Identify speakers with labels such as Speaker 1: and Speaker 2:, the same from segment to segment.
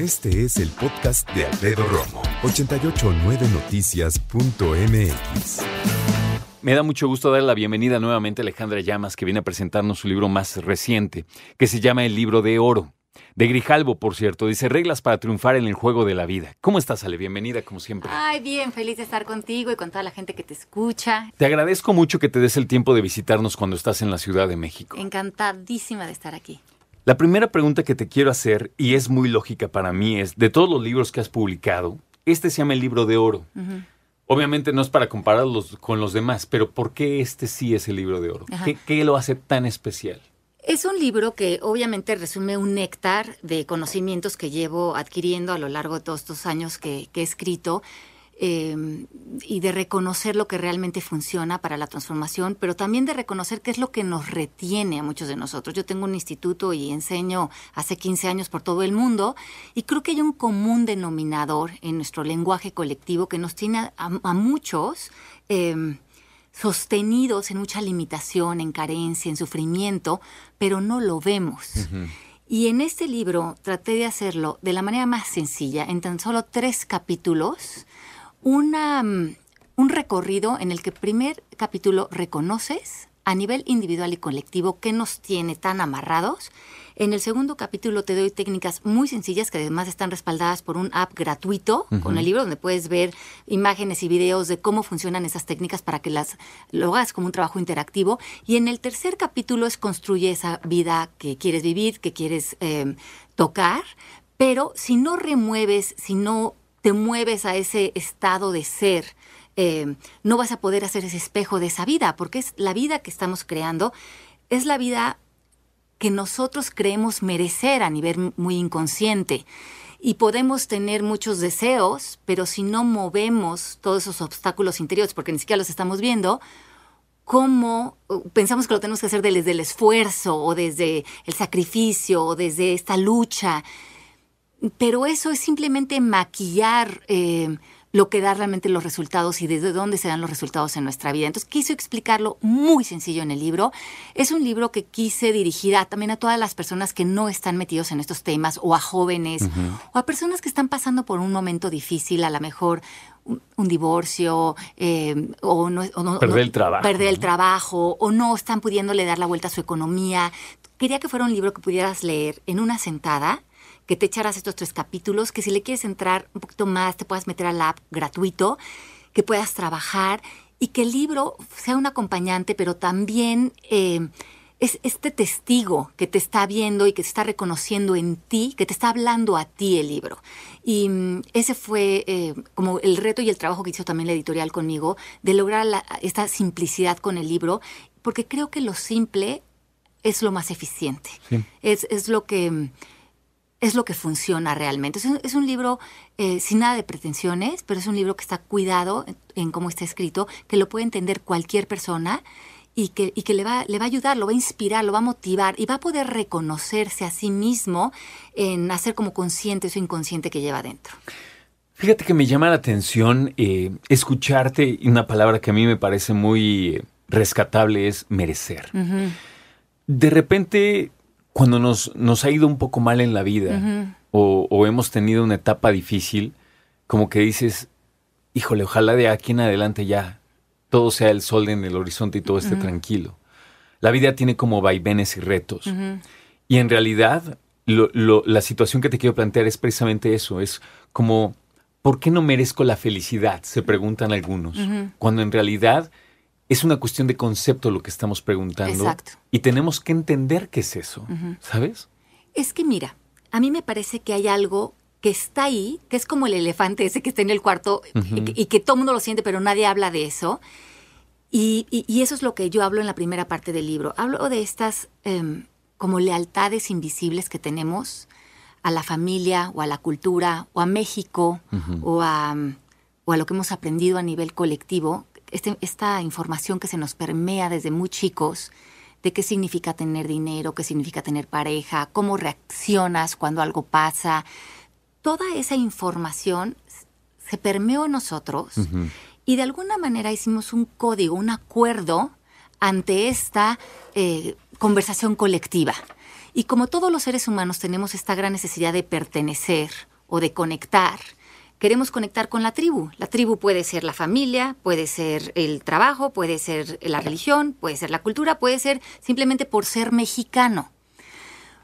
Speaker 1: Este es el podcast de Alfredo Romo, 889noticias.mx.
Speaker 2: Me da mucho gusto dar la bienvenida nuevamente a Alejandra Llamas, que viene a presentarnos su libro más reciente, que se llama El libro de oro. De Grijalbo, por cierto, dice reglas para triunfar en el juego de la vida. ¿Cómo estás, Ale? Bienvenida, como siempre.
Speaker 3: Ay, bien, feliz de estar contigo y con toda la gente que te escucha.
Speaker 2: Te agradezco mucho que te des el tiempo de visitarnos cuando estás en la Ciudad de México.
Speaker 3: Encantadísima de estar aquí.
Speaker 2: La primera pregunta que te quiero hacer, y es muy lógica para mí, es, de todos los libros que has publicado, este se llama el libro de oro. Obviamente no es para compararlos con los demás, pero ¿por qué este sí es el libro de oro? ¿Qué, ¿Qué lo hace tan especial?
Speaker 3: Es un libro que obviamente resume un néctar de conocimientos que llevo adquiriendo a lo largo de todos estos años que, que he escrito eh, y de reconocer lo que realmente funciona para la transformación, pero también de reconocer qué es lo que nos retiene a muchos de nosotros. Yo tengo un instituto y enseño hace 15 años por todo el mundo y creo que hay un común denominador en nuestro lenguaje colectivo que nos tiene a, a muchos. Eh, sostenidos en mucha limitación, en carencia, en sufrimiento, pero no lo vemos. Uh -huh. Y en este libro traté de hacerlo de la manera más sencilla, en tan solo tres capítulos, una, un recorrido en el que primer capítulo reconoces a nivel individual y colectivo qué nos tiene tan amarrados. En el segundo capítulo te doy técnicas muy sencillas que además están respaldadas por un app gratuito uh -huh. con el libro donde puedes ver imágenes y videos de cómo funcionan esas técnicas para que las lo hagas como un trabajo interactivo. Y en el tercer capítulo es construye esa vida que quieres vivir, que quieres eh, tocar, pero si no remueves, si no te mueves a ese estado de ser, eh, no vas a poder hacer ese espejo de esa vida, porque es la vida que estamos creando, es la vida que nosotros creemos merecer a nivel muy inconsciente. Y podemos tener muchos deseos, pero si no movemos todos esos obstáculos interiores, porque ni siquiera los estamos viendo, ¿cómo pensamos que lo tenemos que hacer desde el esfuerzo o desde el sacrificio o desde esta lucha? Pero eso es simplemente maquillar eh, lo que da realmente los resultados y desde dónde se dan los resultados en nuestra vida. Entonces quise explicarlo muy sencillo en el libro. Es un libro que quise dirigir a, también a todas las personas que no están metidos en estos temas o a jóvenes uh -huh. o a personas que están pasando por un momento difícil, a lo mejor un, un divorcio eh, o, no, o no,
Speaker 2: perder
Speaker 3: no,
Speaker 2: el trabajo,
Speaker 3: perder el trabajo o no están pudiéndole dar la vuelta a su economía. Quería que fuera un libro que pudieras leer en una sentada que te echaras estos tres capítulos, que si le quieres entrar un poquito más, te puedas meter al app gratuito, que puedas trabajar y que el libro sea un acompañante, pero también eh, es este testigo que te está viendo y que te está reconociendo en ti, que te está hablando a ti el libro. Y um, ese fue eh, como el reto y el trabajo que hizo también la editorial conmigo, de lograr la, esta simplicidad con el libro, porque creo que lo simple es lo más eficiente. Sí. Es, es lo que es lo que funciona realmente. Es un, es un libro eh, sin nada de pretensiones, pero es un libro que está cuidado en, en, cómo está escrito, que lo puede entender cualquier persona y que, y que le, va, le va a ayudar, lo va a inspirar, lo va a motivar y va a poder reconocerse a sí mismo en hacer como consciente eso inconsciente que lleva dentro.
Speaker 2: Fíjate que me llama la atención eh, escucharte y una palabra que a mí me parece muy rescatable es merecer. Uh -huh. De repente cuando nos, nos ha ido un poco mal en la vida uh -huh. o, o, hemos tenido una etapa difícil, como que dices, híjole, ojalá de aquí en adelante ya todo sea el sol en el horizonte y todo esté uh -huh. tranquilo. La vida tiene como vaivenes y retos. Uh -huh. Y en realidad, lo, lo, la situación que te quiero plantear es precisamente eso, es como, ¿por qué no merezco la felicidad? Se preguntan algunos, cuando en realidad es una cuestión de concepto lo que estamos preguntando.
Speaker 3: Exacto.
Speaker 2: Y tenemos que entender qué es eso, uh -huh. ¿sabes?
Speaker 3: Es que mira, a mí me parece que hay algo que está ahí, que es como el elefante ese que está en el cuarto uh -huh. y, y, que todo el mundo lo siente, pero nadie habla de eso. Y, y, y, eso es lo que yo hablo en la primera parte del libro. Hablo de estas eh, como lealtades invisibles que tenemos a la familia o a la cultura o a México uh -huh. o, a, o a lo que hemos aprendido a nivel colectivo este, esta información que se nos permea desde muy chicos de qué significa tener dinero, qué significa tener pareja, cómo reaccionas cuando algo pasa. Toda esa información se permeó en nosotros uh -huh. y de alguna manera hicimos un código, un acuerdo ante esta eh, conversación colectiva. Y como todos los seres humanos tenemos esta gran necesidad de pertenecer o de conectar, queremos conectar con la tribu. La tribu puede ser la familia, puede ser el trabajo, puede ser la religión, puede ser la cultura, puede ser simplemente por ser mexicano.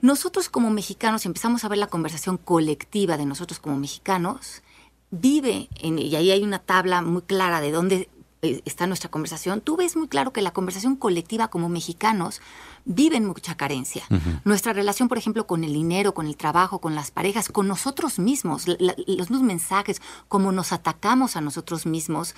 Speaker 3: Nosotros como mexicanos, si empezamos a ver la conversación colectiva de nosotros como mexicanos, vive, en, y ahí hay una tabla muy clara de dónde está nuestra conversación, tú ves muy claro que la conversación colectiva como mexicanos vive en mucha carencia. Nuestra relación, por ejemplo, con el dinero, con el trabajo, con las parejas, con nosotros mismos, los mismos mensajes, como nos atacamos a nosotros mismos,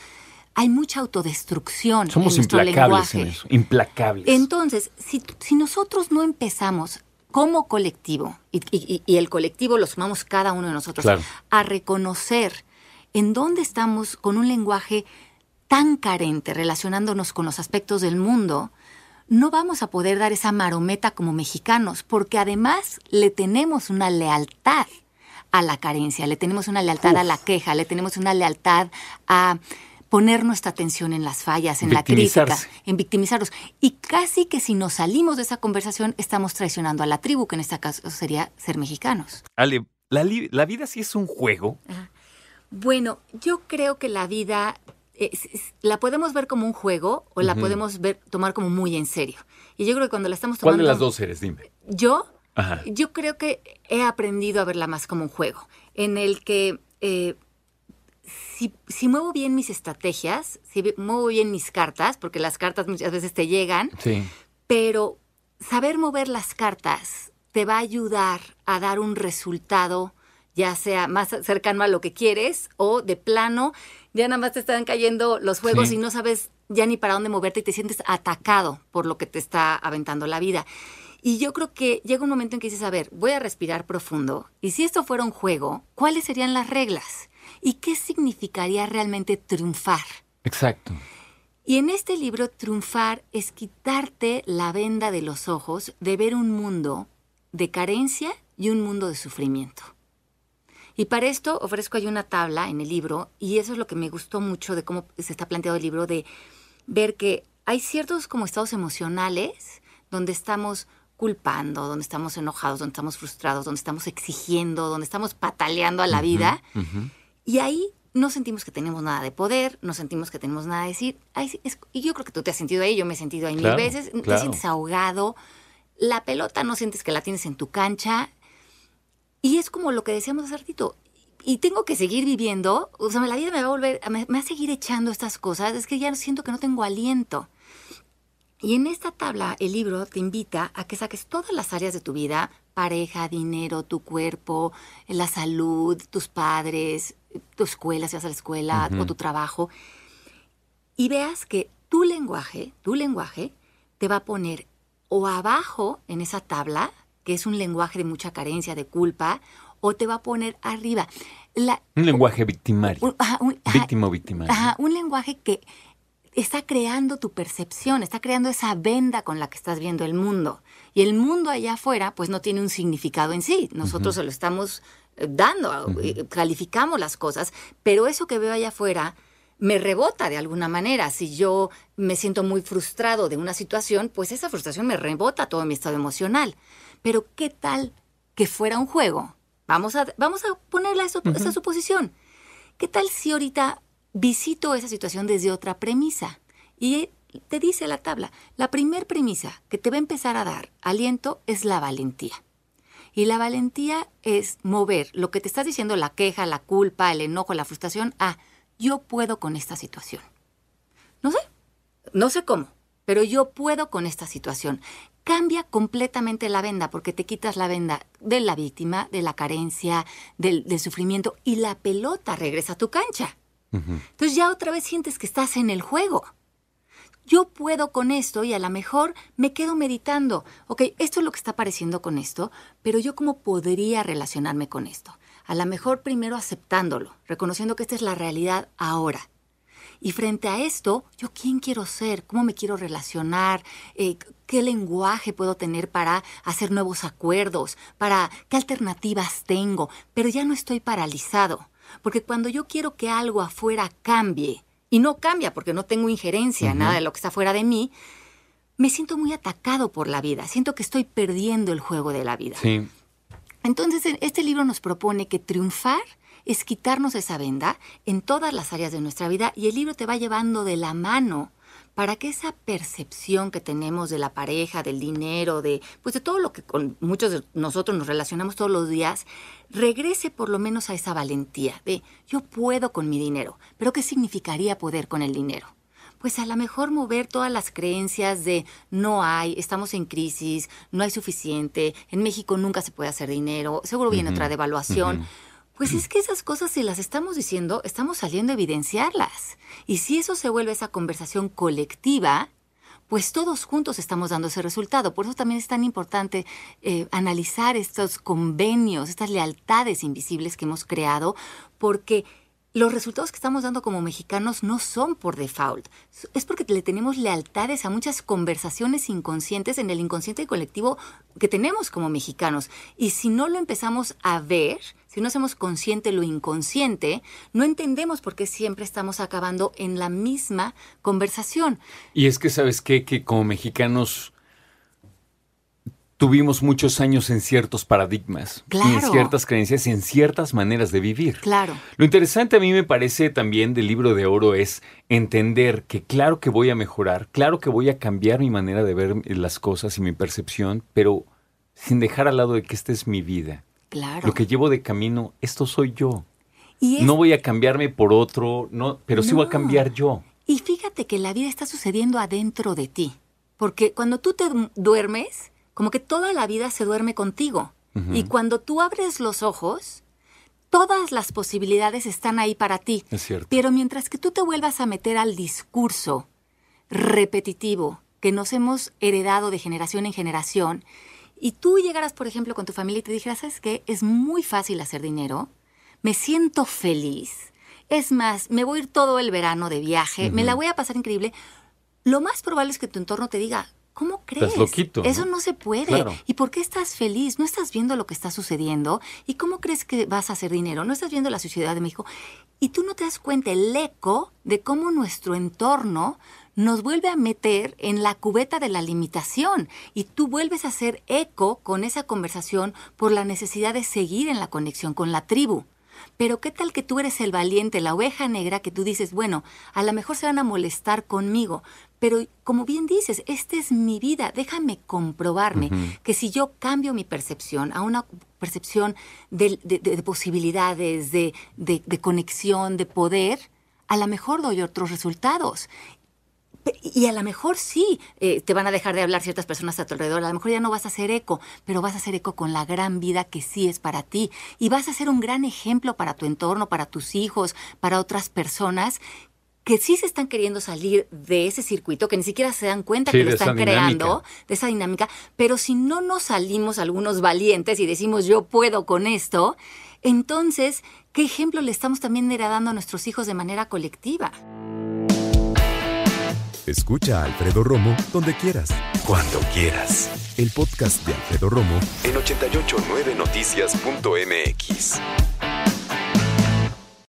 Speaker 3: hay mucha autodestrucción
Speaker 2: Somos
Speaker 3: en nuestro
Speaker 2: implacables
Speaker 3: lenguaje.
Speaker 2: en eso, implacables.
Speaker 3: Entonces, si, si nosotros no empezamos como colectivo, y, y- y el colectivo lo sumamos cada uno de nosotros,
Speaker 2: Claro.
Speaker 3: a reconocer en dónde estamos con un lenguaje tan carente relacionándonos con los aspectos del mundo, no vamos a poder dar esa marometa como mexicanos, porque además le tenemos una lealtad a la carencia, le tenemos una lealtad a la queja, le tenemos una lealtad a poner nuestra atención en las fallas, en la crítica, en victimizarnos. Y casi que si nos salimos de esa conversación, estamos traicionando a la tribu, que en este caso sería ser mexicanos.
Speaker 2: Ale, la vida sí es un juego.
Speaker 3: Bueno, yo creo que la vida eh, la podemos ver como un juego o la podemos ver tomar como muy en serio. Y yo creo que cuando la estamos
Speaker 2: ¿Cuál
Speaker 3: tomando
Speaker 2: de las dos eres? Dime.
Speaker 3: yo
Speaker 2: Ajá.
Speaker 3: yo creo que he aprendido a verla más como un juego, en el que eh, si, si muevo bien mis estrategias, si muevo bien mis cartas, porque las cartas muchas veces te llegan,
Speaker 2: Sí.
Speaker 3: pero saber mover las cartas te va a ayudar a dar un resultado, ya sea más cercano a lo que quieres o de plano, ya nada más te están cayendo los juegos
Speaker 2: Sí.
Speaker 3: y no sabes ya ni para dónde moverte y te sientes atacado por lo que te está aventando la vida. Y yo creo que llega un momento en que dices, a ver, voy a respirar profundo. Y si esto fuera un juego, ¿cuáles serían las reglas? ¿Y qué significaría realmente triunfar?
Speaker 2: Exacto.
Speaker 3: Y en este libro, triunfar es quitarte la venda de los ojos de ver un mundo de carencia y un mundo de sufrimiento. Y para esto ofrezco ahí una tabla en el libro, y eso es lo que me gustó mucho de cómo se está planteado el libro, de ver que hay ciertos como estados emocionales donde estamos culpando, donde estamos enojados, donde estamos frustrados, donde estamos exigiendo, donde estamos pataleando a la vida. Y ahí no sentimos que tenemos nada de poder, no sentimos que tenemos nada de decir. Ahí sí es- y yo creo que tú te has sentido ahí, yo me he sentido ahí
Speaker 2: Claro,
Speaker 3: mil veces. Te sientes ahogado. La pelota no sientes que la tienes en tu cancha. Y es como lo que decíamos hace ratito. Y tengo que seguir viviendo. O sea, la vida me va a volver, me, me va a seguir echando estas cosas. Es que ya siento que no tengo aliento. Y en esta tabla, el libro te invita a que saques todas las áreas de tu vida, pareja, dinero, tu cuerpo, la salud, tus padres, tu escuela, si vas a la escuela, o tu trabajo, y veas que tu lenguaje, tu lenguaje, te va a poner o abajo en esa tabla, que es un lenguaje de mucha carencia, de culpa, o te va a poner arriba. La,
Speaker 2: Un lenguaje victimario.
Speaker 3: un- ajá, un- ajá,
Speaker 2: Víctima o victimario.
Speaker 3: Ajá, un lenguaje que está creando tu percepción, está creando esa venda con la que estás viendo el mundo. Y el mundo allá afuera, pues no tiene un significado en sí. Nosotros se lo estamos eh, dando, eh, calificamos las cosas, pero eso que veo allá afuera me rebota de alguna manera. Si yo me siento muy frustrado de una situación, pues esa frustración me rebota todo mi estado emocional. Pero ¿qué tal que fuera un juego? Vamos a, vamos a ponerle esa, esa suposición. ¿Qué tal si ahorita visito esa situación desde otra premisa? Y te dice la tabla, la primer premisa que te va a empezar a dar aliento es la valentía. Y la valentía es mover lo que te estás diciendo, la queja, la culpa, el enojo, la frustración, a yo puedo con esta situación. No sé, no sé cómo, pero yo puedo con esta situación. Cambia completamente la venda porque te quitas la venda de la víctima, de la carencia, del, del sufrimiento y la pelota regresa a tu cancha. Entonces ya otra vez sientes que estás en el juego. Yo puedo con esto y a lo mejor me quedo meditando. Ok, esto es lo que está apareciendo con esto, pero yo cómo podría relacionarme con esto. A lo mejor primero aceptándolo, reconociendo que esta es la realidad ahora. Y frente a esto, ¿yo quién quiero ser? ¿Cómo me quiero relacionar? Eh, ¿Qué lenguaje puedo tener para hacer nuevos acuerdos? ¿Para qué alternativas tengo? Pero ya no estoy paralizado. Porque cuando yo quiero que algo afuera cambie, y no cambia porque no tengo injerencia en nada de lo que está fuera de mí, me siento muy atacado por la vida, siento que estoy perdiendo el juego de la vida.
Speaker 2: Sí.
Speaker 3: Entonces, este libro nos propone que triunfar es quitarnos esa venda en todas las áreas de nuestra vida y el libro te va llevando de la mano para que esa percepción que tenemos de la pareja, del dinero, de pues de todo lo que con muchos de nosotros nos relacionamos todos los días, regrese por lo menos a esa valentía de yo puedo con mi dinero, pero ¿qué significaría poder con el dinero? Pues a lo mejor mover todas las creencias de no hay, estamos en crisis, no hay suficiente, en México nunca se puede hacer dinero, seguro viene otra devaluación. Pues es que esas cosas, si las estamos diciendo, estamos saliendo a evidenciarlas. Y si eso se vuelve esa conversación colectiva, pues todos juntos estamos dando ese resultado. Por eso también es tan importante eh, analizar estos convenios, estas lealtades invisibles que hemos creado, porque los resultados que estamos dando como mexicanos no son por default, es porque le tenemos lealtades a muchas conversaciones inconscientes en el inconsciente colectivo que tenemos como mexicanos. Y si no lo empezamos a ver, si no hacemos consciente lo inconsciente, no entendemos por qué siempre estamos acabando en la misma conversación.
Speaker 2: Y es que, ¿sabes qué? Que como mexicanos tuvimos muchos años en ciertos paradigmas, en ciertas creencias, en ciertas maneras de vivir.
Speaker 3: Claro.
Speaker 2: Lo interesante a mí me parece también del libro de oro es entender que claro que voy a mejorar, claro que voy a cambiar mi manera de ver las cosas y mi percepción, pero sin dejar al lado de que esta es mi vida.
Speaker 3: Claro.
Speaker 2: Lo que llevo de camino, esto soy yo. No voy a cambiarme por otro, no, pero sí voy a cambiar yo.
Speaker 3: Y fíjate que la vida está sucediendo adentro de ti, porque cuando tú te duermes, como que toda la vida se duerme contigo. Y cuando tú abres los ojos, todas las posibilidades están ahí para ti.
Speaker 2: Es cierto.
Speaker 3: Pero mientras que tú te vuelvas a meter al discurso repetitivo que nos hemos heredado de generación en generación, y tú llegaras, por ejemplo, con tu familia y te dijeras, ¿sabes qué? Es muy fácil hacer dinero, me siento feliz, es más, me voy a ir todo el verano de viaje, me la voy a pasar increíble, lo más probable es que tu entorno te diga, ¿Cómo crees? Eso no se puede. ¿Y por qué estás feliz? ¿No estás viendo lo que está sucediendo? ¿Y cómo crees que vas a hacer dinero? ¿No estás viendo la sociedad de México? Y tú no te das cuenta el eco de cómo nuestro entorno nos vuelve a meter en la cubeta de la limitación y tú vuelves a hacer eco con esa conversación por la necesidad de seguir en la conexión con la tribu. Pero qué tal que tú eres el valiente, la oveja negra, que tú dices, bueno, a lo mejor se van a molestar conmigo, pero como bien dices, esta es mi vida, déjame comprobarme que si yo cambio mi percepción a una percepción de, posibilidades, de, conexión, de poder, a lo mejor doy otros resultados. Y a lo mejor sí eh, te van a dejar de hablar ciertas personas a tu alrededor, a lo mejor ya no vas a hacer eco, pero vas a hacer eco con la gran vida que sí es para ti. Y vas a ser un gran ejemplo para tu entorno, para tus hijos, para otras personas que sí se están queriendo salir de ese circuito, que ni siquiera se dan cuenta que lo están creando, de esa dinámica, pero si no nos salimos algunos valientes y decimos yo puedo con esto, entonces, ¿qué ejemplo le estamos también heredando a nuestros hijos de manera colectiva?
Speaker 1: Escucha a Alfredo Romo donde quieras, cuando quieras. El podcast de Alfredo Romo en 889noticias.mx.